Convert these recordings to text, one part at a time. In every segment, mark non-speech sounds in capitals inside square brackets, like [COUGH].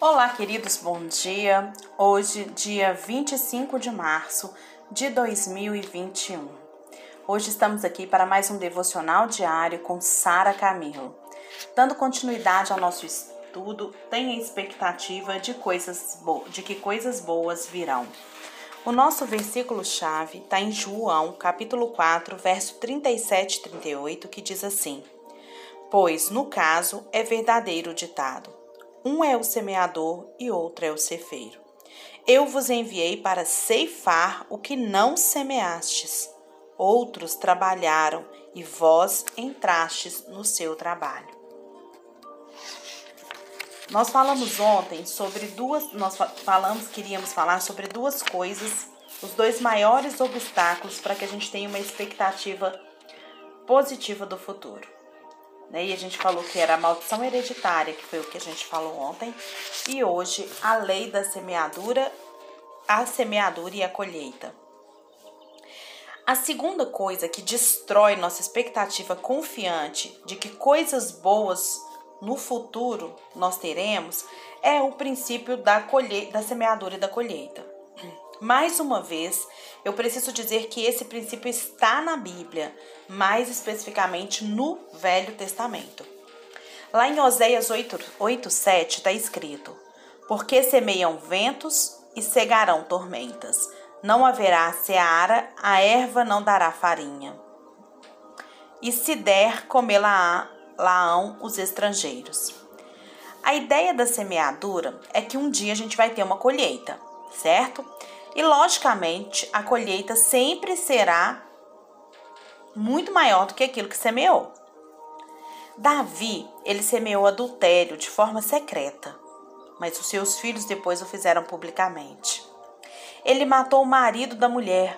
Olá, queridos, bom dia. Hoje, dia 25 de março de 2021. Hoje estamos aqui para mais um devocional diário com Sara Camilo. Dando continuidade ao nosso estudo, tenha expectativa de, coisas de que coisas boas virão. O nosso versículo-chave está em João, capítulo 4, verso 37 e 38, que diz assim: Pois, no caso, é verdadeiro o ditado um é o semeador e outro é o cefeiro. Eu vos enviei para ceifar o que não semeastes. Outros trabalharam e vós entrastes no seu trabalho. Nós falamos ontem sobre duas, nós falamos, queríamos falar sobre duas coisas, os dois maiores obstáculos para que a gente tenha uma expectativa positiva do futuro. Né? E a gente falou que era a maldição hereditária, que foi o que a gente falou ontem. E hoje, a lei da semeadura, a semeadura e a colheita. A segunda coisa que destrói nossa expectativa confiante de que coisas boas no futuro nós teremos é o princípio da, colheita, da semeadura e da colheita. Mais uma vez, eu preciso dizer que esse princípio está na Bíblia, mais especificamente no Velho Testamento. Lá em Oséias 8, 8 7 está escrito: Porque semeiam ventos e cegarão tormentas. Não haverá seara, a erva não dará farinha. E se der, comê-la-ão os estrangeiros. A ideia da semeadura é que um dia a gente vai ter uma colheita, certo? E logicamente, a colheita sempre será muito maior do que aquilo que semeou. Davi, ele semeou adultério de forma secreta, mas os seus filhos depois o fizeram publicamente. Ele matou o marido da mulher,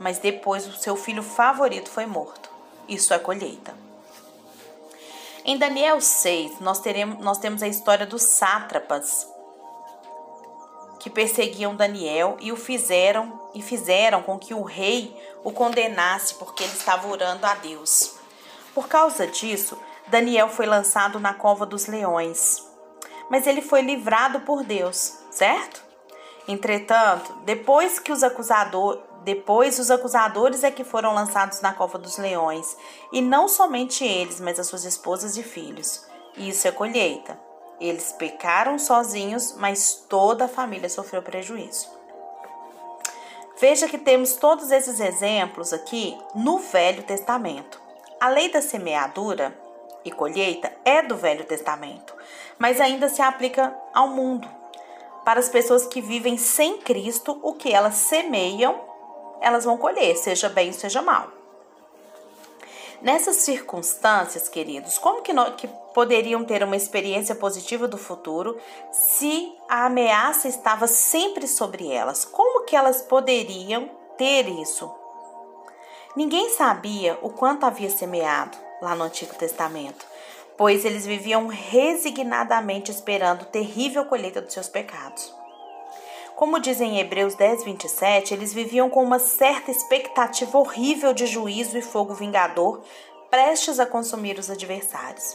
mas depois o seu filho favorito foi morto. Isso é colheita. Em Daniel 6, nós, teremos, nós temos a história dos sátrapas, que perseguiam Daniel e o fizeram e fizeram com que o rei o condenasse porque ele estava orando a Deus. Por causa disso, Daniel foi lançado na cova dos leões. Mas ele foi livrado por Deus, certo? Entretanto, depois que os acusadores depois os acusadores é que foram lançados na cova dos leões, e não somente eles, mas as suas esposas e filhos. Isso é colheita. Eles pecaram sozinhos, mas toda a família sofreu prejuízo. Veja que temos todos esses exemplos aqui no Velho Testamento. A lei da semeadura e colheita é do Velho Testamento, mas ainda se aplica ao mundo. Para as pessoas que vivem sem Cristo, o que elas semeiam, elas vão colher, seja bem, seja mal. Nessas circunstâncias, queridos, como que, que poderiam ter uma experiência positiva do futuro se a ameaça estava sempre sobre elas? Como que elas poderiam ter isso? Ninguém sabia o quanto havia semeado lá no Antigo Testamento, pois eles viviam resignadamente esperando terrível colheita dos seus pecados. Como dizem em Hebreus 10, 27, eles viviam com uma certa expectativa horrível de juízo e fogo vingador, prestes a consumir os adversários.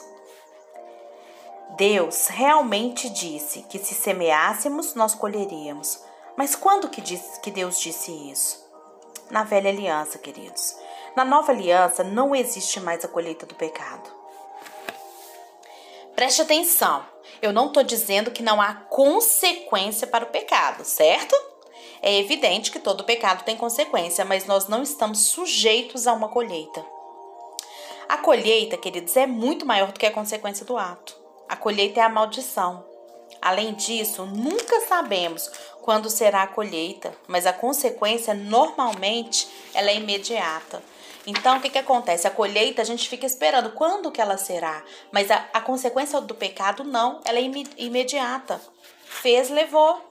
Deus realmente disse que se semeássemos, nós colheríamos. Mas quando que, disse, que Deus disse isso? Na velha aliança, queridos. Na nova aliança não existe mais a colheita do pecado. Preste atenção. Eu não estou dizendo que não há consequência para o pecado, certo? É evidente que todo pecado tem consequência, mas nós não estamos sujeitos a uma colheita. A colheita, queridos, é muito maior do que a consequência do ato. A colheita é a maldição. Além disso, nunca sabemos quando será a colheita, mas a consequência normalmente ela é imediata. Então, o que, que acontece? A colheita a gente fica esperando quando que ela será, mas a, a consequência do pecado não, ela é im imediata. Fez, levou.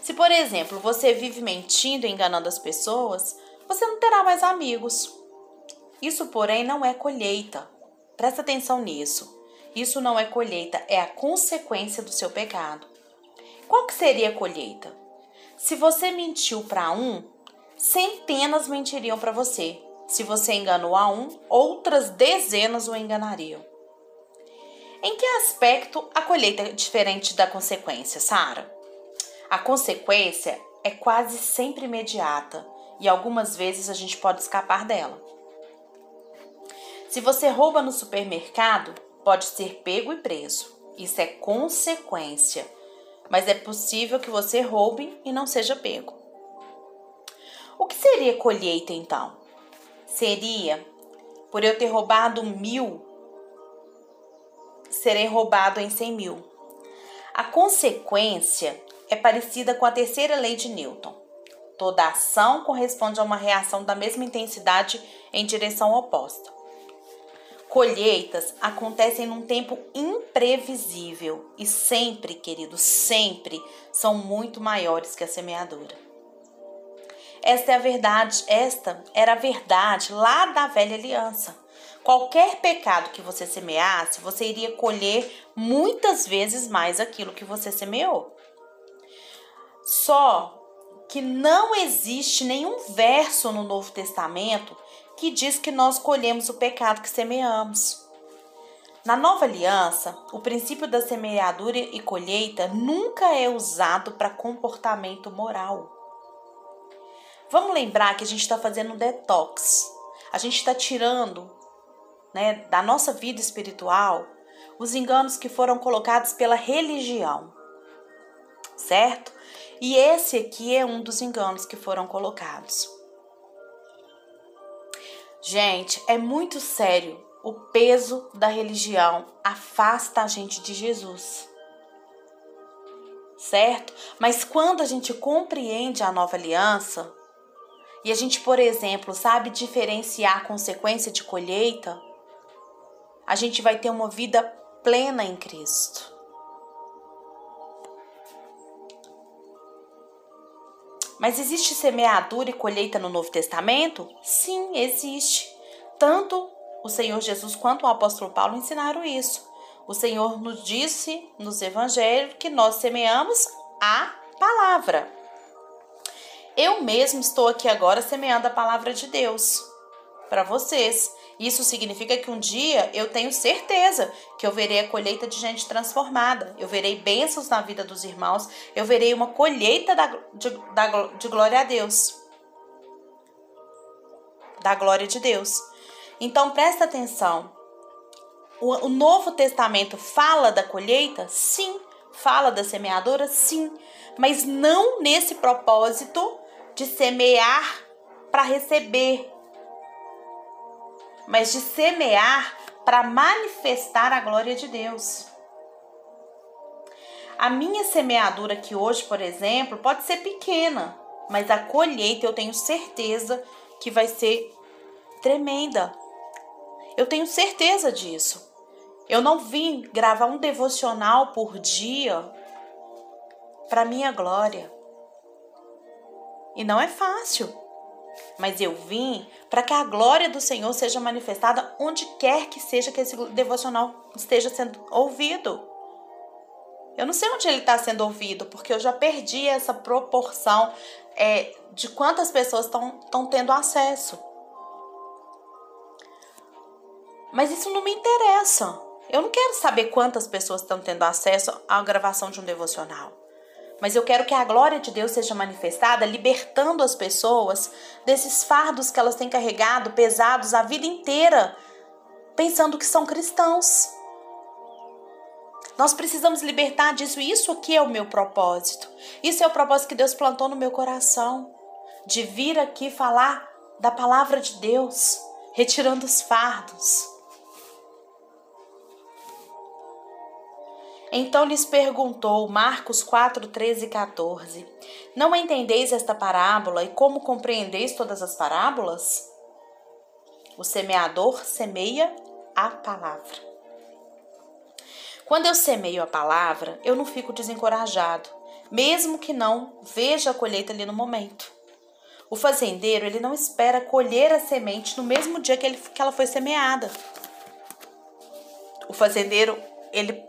Se, por exemplo, você vive mentindo e enganando as pessoas, você não terá mais amigos. Isso, porém, não é colheita. Presta atenção nisso. Isso não é colheita, é a consequência do seu pecado. Qual que seria a colheita? Se você mentiu para um, centenas mentiriam para você. Se você enganou a um, outras dezenas o enganariam. Em que aspecto a colheita é diferente da consequência, Sara? A consequência é quase sempre imediata e algumas vezes a gente pode escapar dela. Se você rouba no supermercado, pode ser pego e preso. Isso é consequência, mas é possível que você roube e não seja pego. O que seria colheita então? Seria por eu ter roubado mil, serei roubado em cem mil. A consequência é parecida com a terceira lei de Newton. Toda ação corresponde a uma reação da mesma intensidade em direção oposta. Colheitas acontecem num tempo imprevisível e sempre, querido, sempre são muito maiores que a semeadura. Esta é a verdade, esta era a verdade lá da velha aliança. Qualquer pecado que você semeasse, você iria colher muitas vezes mais aquilo que você semeou. Só que não existe nenhum verso no Novo Testamento que diz que nós colhemos o pecado que semeamos. Na nova aliança, o princípio da semeadura e colheita nunca é usado para comportamento moral. Vamos lembrar que a gente está fazendo um detox. A gente está tirando né, da nossa vida espiritual os enganos que foram colocados pela religião. Certo? E esse aqui é um dos enganos que foram colocados. Gente, é muito sério. O peso da religião afasta a gente de Jesus. Certo? Mas quando a gente compreende a nova aliança, e a gente, por exemplo, sabe diferenciar consequência de colheita, a gente vai ter uma vida plena em Cristo. Mas existe semeadura e colheita no Novo Testamento? Sim, existe. Tanto o Senhor Jesus quanto o apóstolo Paulo ensinaram isso. O Senhor nos disse nos evangelhos que nós semeamos a palavra. Eu mesmo estou aqui agora semeando a palavra de Deus para vocês. Isso significa que um dia eu tenho certeza que eu verei a colheita de gente transformada, eu verei bênçãos na vida dos irmãos, eu verei uma colheita da, de, da, de glória a Deus. Da glória de Deus. Então presta atenção. O, o Novo Testamento fala da colheita? Sim. Fala da semeadora? Sim. Mas não nesse propósito de semear para receber mas de semear para manifestar a glória de Deus. A minha semeadura aqui hoje, por exemplo, pode ser pequena, mas a colheita eu tenho certeza que vai ser tremenda. Eu tenho certeza disso. Eu não vim gravar um devocional por dia para minha glória. E não é fácil mas eu vim para que a glória do Senhor seja manifestada onde quer que seja que esse devocional esteja sendo ouvido. Eu não sei onde ele está sendo ouvido, porque eu já perdi essa proporção é, de quantas pessoas estão tendo acesso. Mas isso não me interessa. Eu não quero saber quantas pessoas estão tendo acesso à gravação de um devocional mas eu quero que a glória de Deus seja manifestada, libertando as pessoas desses fardos que elas têm carregado pesados a vida inteira, pensando que são cristãos. Nós precisamos libertar disso. Isso aqui é o meu propósito. Isso é o propósito que Deus plantou no meu coração. De vir aqui falar da palavra de Deus, retirando os fardos. Então lhes perguntou, Marcos 4, 13 e 14: Não entendeis esta parábola e como compreendeis todas as parábolas? O semeador semeia a palavra. Quando eu semeio a palavra, eu não fico desencorajado, mesmo que não veja a colheita ali no momento. O fazendeiro, ele não espera colher a semente no mesmo dia que, ele, que ela foi semeada. O fazendeiro, ele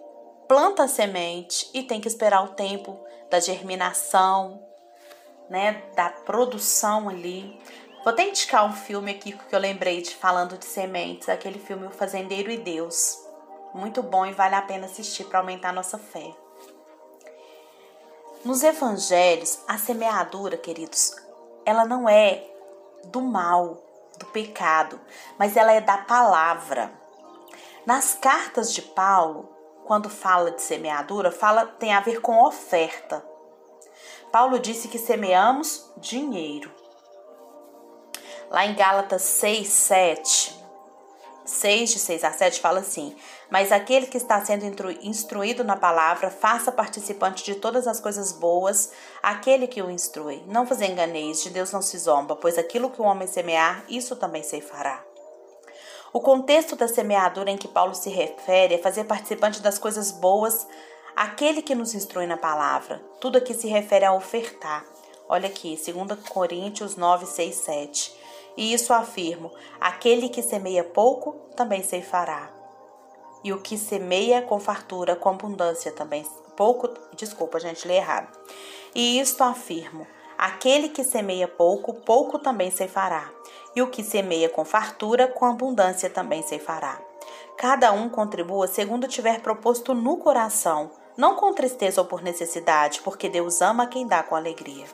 planta a semente e tem que esperar o tempo da germinação, né, da produção ali. Vou até indicar um filme aqui que eu lembrei de falando de sementes, aquele filme O Fazendeiro e Deus. Muito bom e vale a pena assistir para aumentar nossa fé. Nos evangelhos, a semeadura, queridos, ela não é do mal, do pecado, mas ela é da palavra. Nas cartas de Paulo, quando fala de semeadura, fala tem a ver com oferta. Paulo disse que semeamos dinheiro. Lá em Gálatas 6, 7, 6 de 6 a 7 fala assim: Mas aquele que está sendo instruído na palavra, faça participante de todas as coisas boas, aquele que o instrui. Não vos enganeis, de Deus não se zomba, pois aquilo que o homem semear, isso também se fará. O contexto da semeadura em que Paulo se refere é fazer participante das coisas boas aquele que nos instrui na palavra. Tudo aqui se refere a ofertar. Olha aqui, 2 Coríntios 9, 6, 7. E isso afirmo: aquele que semeia pouco também ceifará. E o que semeia com fartura, com abundância também. Pouco, desculpa, gente, li errado. E isto afirmo: aquele que semeia pouco, pouco também ceifará. E o que semeia com fartura, com abundância também ceifará. Cada um contribua segundo tiver proposto no coração, não com tristeza ou por necessidade, porque Deus ama quem dá com alegria.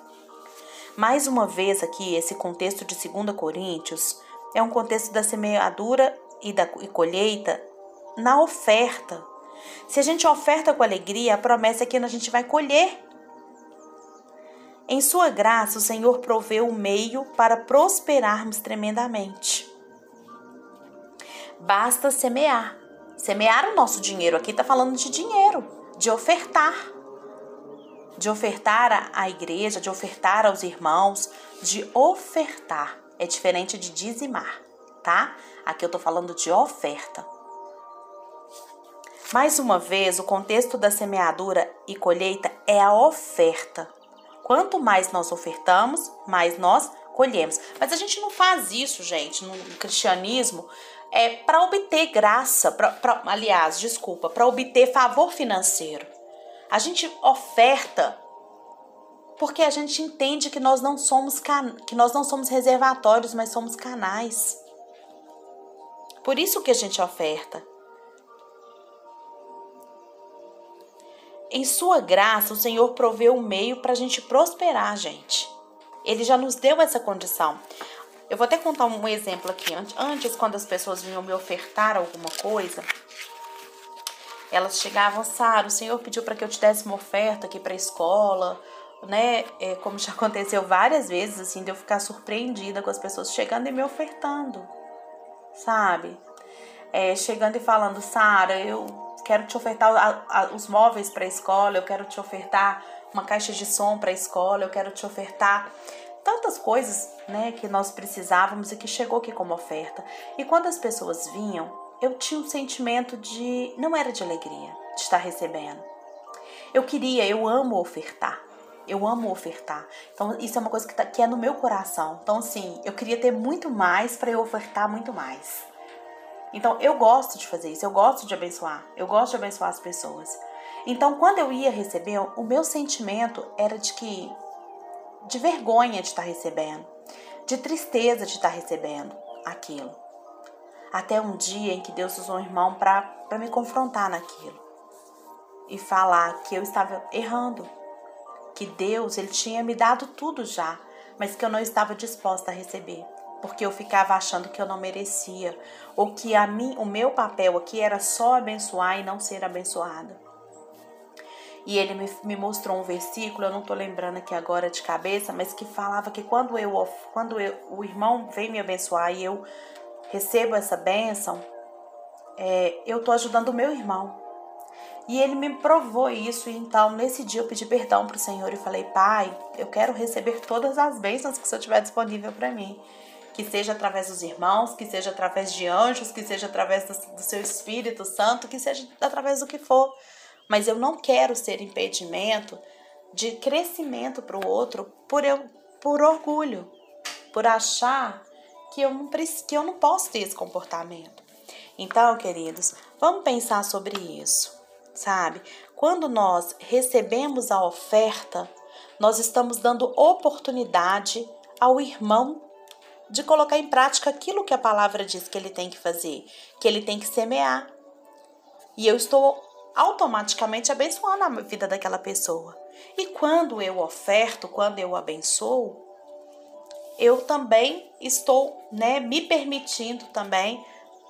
Mais uma vez aqui, esse contexto de 2 Coríntios é um contexto da semeadura e da e colheita na oferta. Se a gente oferta com alegria, a promessa é que a gente vai colher. Em sua graça, o Senhor proveu o meio para prosperarmos tremendamente. Basta semear. Semear o nosso dinheiro. Aqui está falando de dinheiro, de ofertar de ofertar à igreja, de ofertar aos irmãos, de ofertar. É diferente de dizimar, tá? Aqui eu tô falando de oferta. Mais uma vez, o contexto da semeadura e colheita é a oferta. Quanto mais nós ofertamos, mais nós colhemos. Mas a gente não faz isso, gente, no cristianismo, é para obter graça, pra, pra, aliás, desculpa, para obter favor financeiro. A gente oferta porque a gente entende que nós não somos que nós não somos reservatórios, mas somos canais. Por isso que a gente oferta. Em sua graça, o Senhor proveu o meio para a gente prosperar, gente. Ele já nos deu essa condição. Eu vou até contar um exemplo aqui. Antes, quando as pessoas vinham me ofertar alguma coisa, elas chegavam, Sara, o Senhor pediu para que eu te desse uma oferta aqui para a escola, né? É, como já [LAUGHS] aconteceu várias vezes, assim, de eu ficar surpreendida com as pessoas chegando e me ofertando, sabe? É, chegando e falando, Sara, eu quero te ofertar a, a, os móveis para a escola, eu quero te ofertar uma caixa de som para a escola, eu quero te ofertar tantas coisas, né, que nós precisávamos e que chegou aqui como oferta. E quando as pessoas vinham, eu tinha um sentimento de. não era de alegria de estar recebendo. Eu queria, eu amo ofertar. Eu amo ofertar. Então, isso é uma coisa que, tá, que é no meu coração. Então, assim, eu queria ter muito mais para eu ofertar muito mais. Então, eu gosto de fazer isso. Eu gosto de abençoar. Eu gosto de abençoar as pessoas. Então, quando eu ia receber, o meu sentimento era de que. de vergonha de estar recebendo. De tristeza de estar recebendo aquilo. Até um dia em que Deus usou um irmão para me confrontar naquilo e falar que eu estava errando, que Deus ele tinha me dado tudo já, mas que eu não estava disposta a receber, porque eu ficava achando que eu não merecia, ou que a mim, o meu papel aqui era só abençoar e não ser abençoada. E ele me, me mostrou um versículo, eu não estou lembrando aqui agora de cabeça, mas que falava que quando eu quando eu, o irmão vem me abençoar e eu recebo essa bênção, é, eu estou ajudando o meu irmão. E ele me provou isso, e então nesse dia eu pedi perdão para o Senhor e falei: Pai, eu quero receber todas as bênçãos que o Senhor tiver disponível para mim. Que seja através dos irmãos, que seja através de anjos, que seja através do, do seu Espírito Santo, que seja através do que for. Mas eu não quero ser impedimento de crescimento para o outro por, eu, por orgulho, por achar que eu não que eu não posso ter esse comportamento. Então, queridos, vamos pensar sobre isso, sabe? Quando nós recebemos a oferta, nós estamos dando oportunidade ao irmão de colocar em prática aquilo que a palavra diz que ele tem que fazer, que ele tem que semear. E eu estou automaticamente abençoando a vida daquela pessoa. E quando eu oferto, quando eu abençoo, eu também estou, né, me permitindo também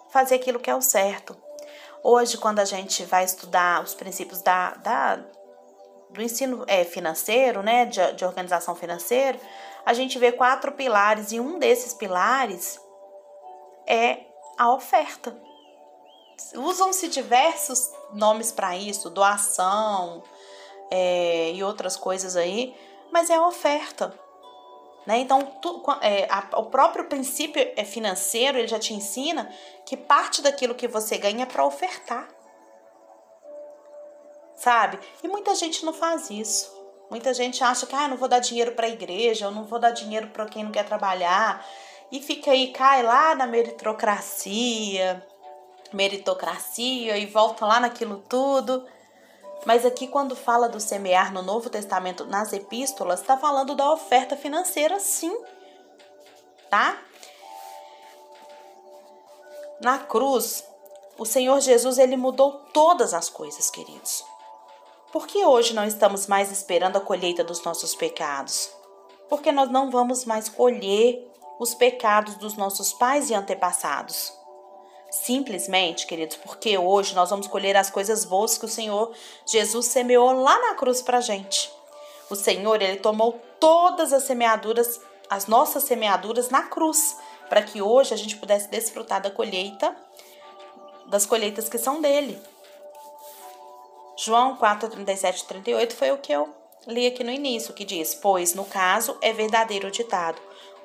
fazer aquilo que é o certo. Hoje, quando a gente vai estudar os princípios da, da do ensino é, financeiro, né, de, de organização financeira, a gente vê quatro pilares e um desses pilares é a oferta. Usam-se diversos nomes para isso, doação é, e outras coisas aí, mas é a oferta. Né? Então, tu, é, a, o próprio princípio é financeiro ele já te ensina que parte daquilo que você ganha é para ofertar. Sabe? E muita gente não faz isso. Muita gente acha que ah, não vou dar dinheiro para a igreja, eu não vou dar dinheiro para quem não quer trabalhar. E fica aí, cai lá na meritocracia, meritocracia e volta lá naquilo tudo. Mas aqui, quando fala do semear no Novo Testamento, nas epístolas, está falando da oferta financeira, sim. Tá? Na cruz, o Senhor Jesus ele mudou todas as coisas, queridos. Por que hoje não estamos mais esperando a colheita dos nossos pecados? Porque nós não vamos mais colher os pecados dos nossos pais e antepassados. Simplesmente, queridos, porque hoje nós vamos colher as coisas boas que o Senhor Jesus semeou lá na cruz para gente. O Senhor, ele tomou todas as semeaduras, as nossas semeaduras na cruz, para que hoje a gente pudesse desfrutar da colheita, das colheitas que são dele. João 4, 37 e 38 foi o que eu li aqui no início, que diz: Pois, no caso, é verdadeiro o ditado: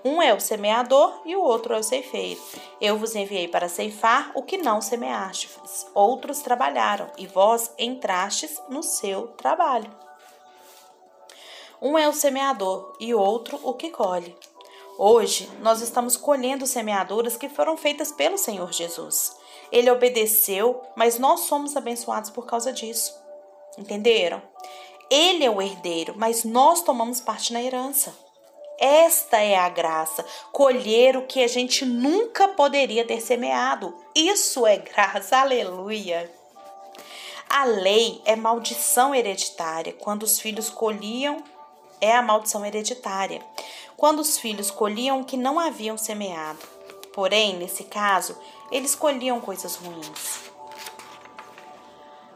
um é o semeador e o outro é o ceifeiro. Eu vos enviei para ceifar o que não semeastes. Outros trabalharam e vós entrastes no seu trabalho. Um é o semeador e outro o que colhe. Hoje nós estamos colhendo semeaduras que foram feitas pelo Senhor Jesus. Ele obedeceu, mas nós somos abençoados por causa disso. Entenderam? Ele é o herdeiro, mas nós tomamos parte na herança. Esta é a graça, colher o que a gente nunca poderia ter semeado. Isso é graça, aleluia. A lei é maldição hereditária. Quando os filhos colhiam, é a maldição hereditária. Quando os filhos colhiam o que não haviam semeado. Porém, nesse caso, eles colhiam coisas ruins.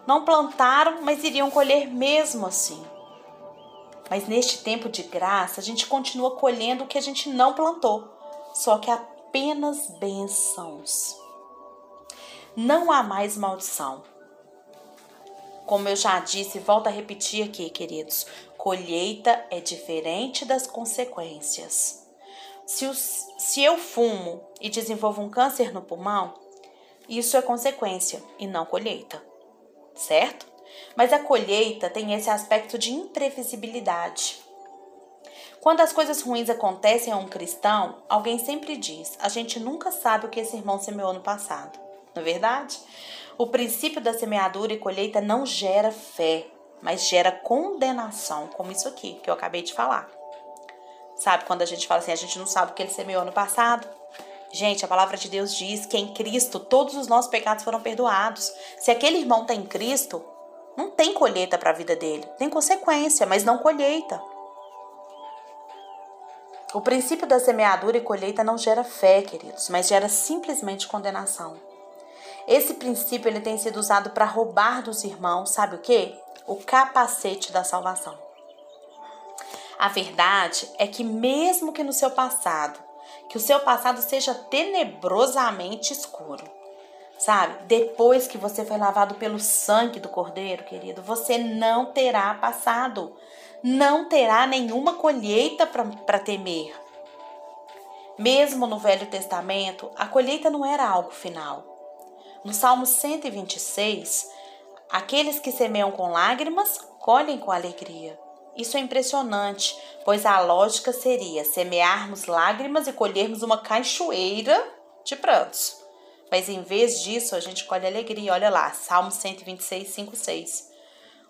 Não plantaram, mas iriam colher mesmo assim. Mas neste tempo de graça, a gente continua colhendo o que a gente não plantou, só que apenas bênçãos. Não há mais maldição. Como eu já disse, volto a repetir aqui, queridos: colheita é diferente das consequências. Se, os, se eu fumo e desenvolvo um câncer no pulmão, isso é consequência e não colheita, certo? Mas a colheita tem esse aspecto de imprevisibilidade. Quando as coisas ruins acontecem a um cristão, alguém sempre diz: a gente nunca sabe o que esse irmão semeou no passado. Não é verdade? O princípio da semeadura e colheita não gera fé, mas gera condenação, como isso aqui que eu acabei de falar. Sabe quando a gente fala assim, a gente não sabe o que ele semeou no passado? Gente, a palavra de Deus diz que em Cristo todos os nossos pecados foram perdoados. Se aquele irmão está em Cristo, não tem colheita para a vida dele. Tem consequência, mas não colheita. O princípio da semeadura e colheita não gera fé, queridos, mas gera simplesmente condenação. Esse princípio ele tem sido usado para roubar dos irmãos, sabe o que? O capacete da salvação. A verdade é que mesmo que no seu passado, que o seu passado seja tenebrosamente escuro, sabe? Depois que você foi lavado pelo sangue do Cordeiro, querido, você não terá passado, não terá nenhuma colheita para temer. Mesmo no Velho Testamento, a colheita não era algo final. No Salmo 126, aqueles que semeiam com lágrimas colhem com alegria. Isso é impressionante, pois a lógica seria semearmos lágrimas e colhermos uma cachoeira de prantos. Mas em vez disso, a gente colhe alegria. Olha lá, Salmo 126, 5, 6.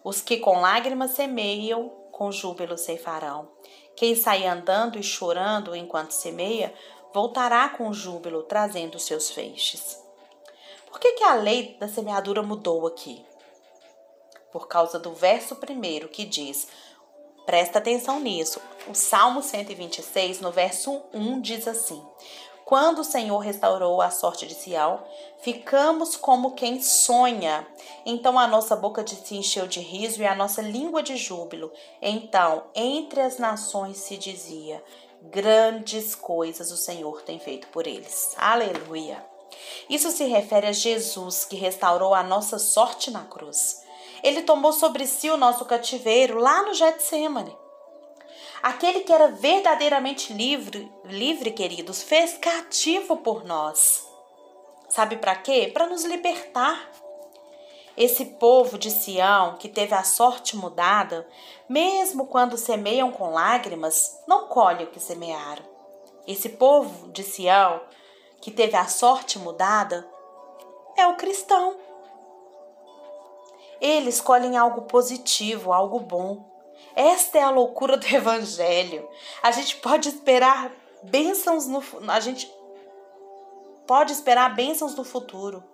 Os que com lágrimas semeiam, com júbilo ceifarão. Quem sai andando e chorando enquanto semeia, voltará com júbilo, trazendo seus feixes. Por que, que a lei da semeadura mudou aqui? Por causa do verso primeiro que diz: presta atenção nisso. O Salmo 126, no verso 1, diz assim: quando o Senhor restaurou a sorte de Sião, ficamos como quem sonha. Então a nossa boca se encheu de riso e a nossa língua de júbilo. Então, entre as nações se dizia: Grandes coisas o Senhor tem feito por eles. Aleluia! Isso se refere a Jesus que restaurou a nossa sorte na cruz. Ele tomou sobre si o nosso cativeiro lá no Getsemane. Aquele que era verdadeiramente livre, livre, queridos, fez cativo por nós. Sabe para quê? Para nos libertar. Esse povo de Sião, que teve a sorte mudada, mesmo quando semeiam com lágrimas, não colhe o que semearam. Esse povo de Sião, que teve a sorte mudada, é o cristão. Eles colhem algo positivo, algo bom. Esta é a loucura do [LAUGHS] evangelho. A gente pode esperar bênçãos no a gente pode esperar bênçãos no futuro,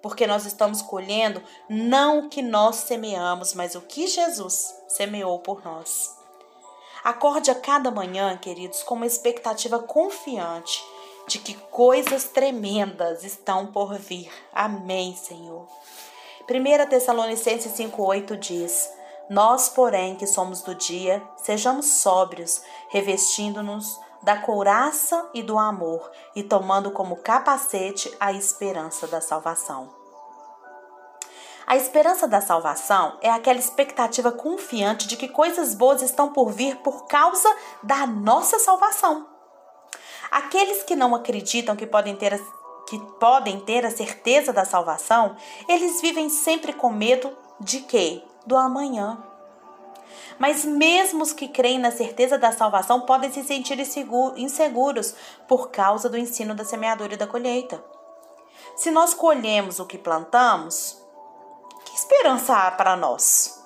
porque nós estamos colhendo não o que nós semeamos, mas o que Jesus semeou por nós. Acorde a cada manhã, queridos, com uma expectativa confiante de que coisas tremendas estão por vir. Amém, Senhor. 1 Tessalonicenses 5,8 diz: nós, porém, que somos do dia, sejamos sóbrios, revestindo-nos da couraça e do amor e tomando como capacete a esperança da salvação. A esperança da salvação é aquela expectativa confiante de que coisas boas estão por vir por causa da nossa salvação. Aqueles que não acreditam que podem ter que podem ter a certeza da salvação, eles vivem sempre com medo de quê? do amanhã. Mas mesmo os que creem na certeza da salvação podem se sentir inseguros por causa do ensino da semeadura e da colheita. Se nós colhemos o que plantamos, que esperança há para nós?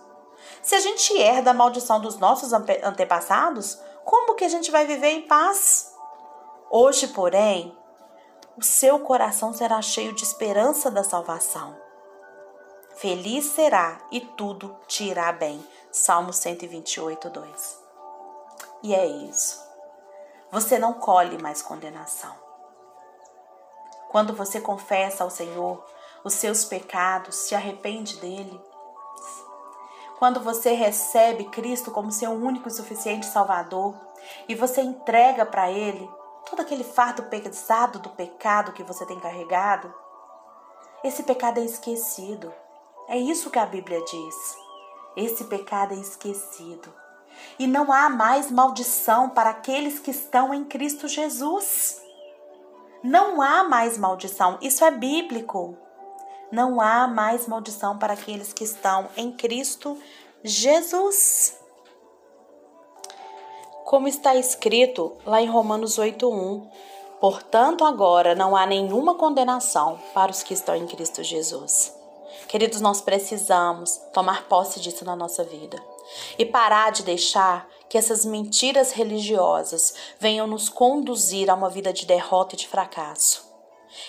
Se a gente herda a maldição dos nossos antepassados, como que a gente vai viver em paz? Hoje, porém, o seu coração será cheio de esperança da salvação. Feliz será e tudo te irá bem. Salmo 128, 2. E é isso. Você não colhe mais condenação. Quando você confessa ao Senhor os seus pecados, se arrepende dele. Quando você recebe Cristo como seu único e suficiente Salvador e você entrega para Ele todo aquele fardo pesado do pecado que você tem carregado, esse pecado é esquecido é isso que a Bíblia diz. Esse pecado é esquecido. E não há mais maldição para aqueles que estão em Cristo Jesus. Não há mais maldição. Isso é bíblico. Não há mais maldição para aqueles que estão em Cristo Jesus. Como está escrito lá em Romanos 8:1, portanto agora não há nenhuma condenação para os que estão em Cristo Jesus. Queridos, nós precisamos tomar posse disso na nossa vida e parar de deixar que essas mentiras religiosas venham nos conduzir a uma vida de derrota e de fracasso.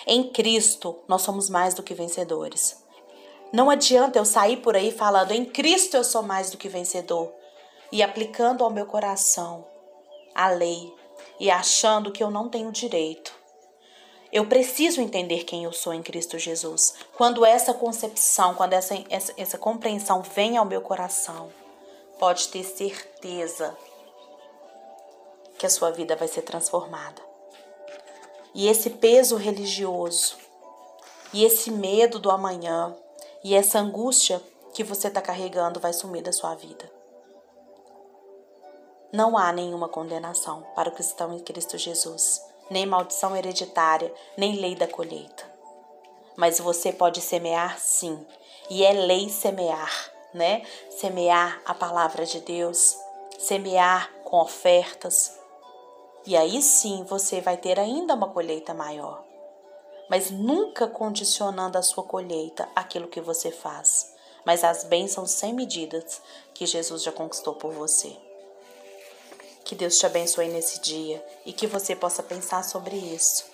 Em Cristo, nós somos mais do que vencedores. Não adianta eu sair por aí falando em Cristo eu sou mais do que vencedor e aplicando ao meu coração a lei e achando que eu não tenho direito eu preciso entender quem eu sou em Cristo Jesus. Quando essa concepção, quando essa, essa, essa compreensão vem ao meu coração, pode ter certeza que a sua vida vai ser transformada. E esse peso religioso, e esse medo do amanhã, e essa angústia que você está carregando vai sumir da sua vida. Não há nenhuma condenação para o cristão em Cristo Jesus nem maldição hereditária, nem lei da colheita. Mas você pode semear sim, e é lei semear, né? Semear a palavra de Deus, semear com ofertas. E aí sim você vai ter ainda uma colheita maior. Mas nunca condicionando a sua colheita aquilo que você faz, mas as bênçãos sem medidas que Jesus já conquistou por você. Que Deus te abençoe nesse dia e que você possa pensar sobre isso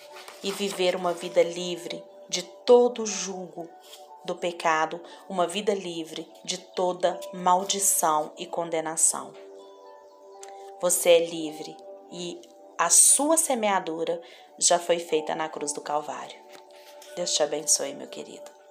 e viver uma vida livre de todo julgo do pecado, uma vida livre de toda maldição e condenação. Você é livre e a sua semeadura já foi feita na cruz do Calvário. Deus te abençoe, meu querido.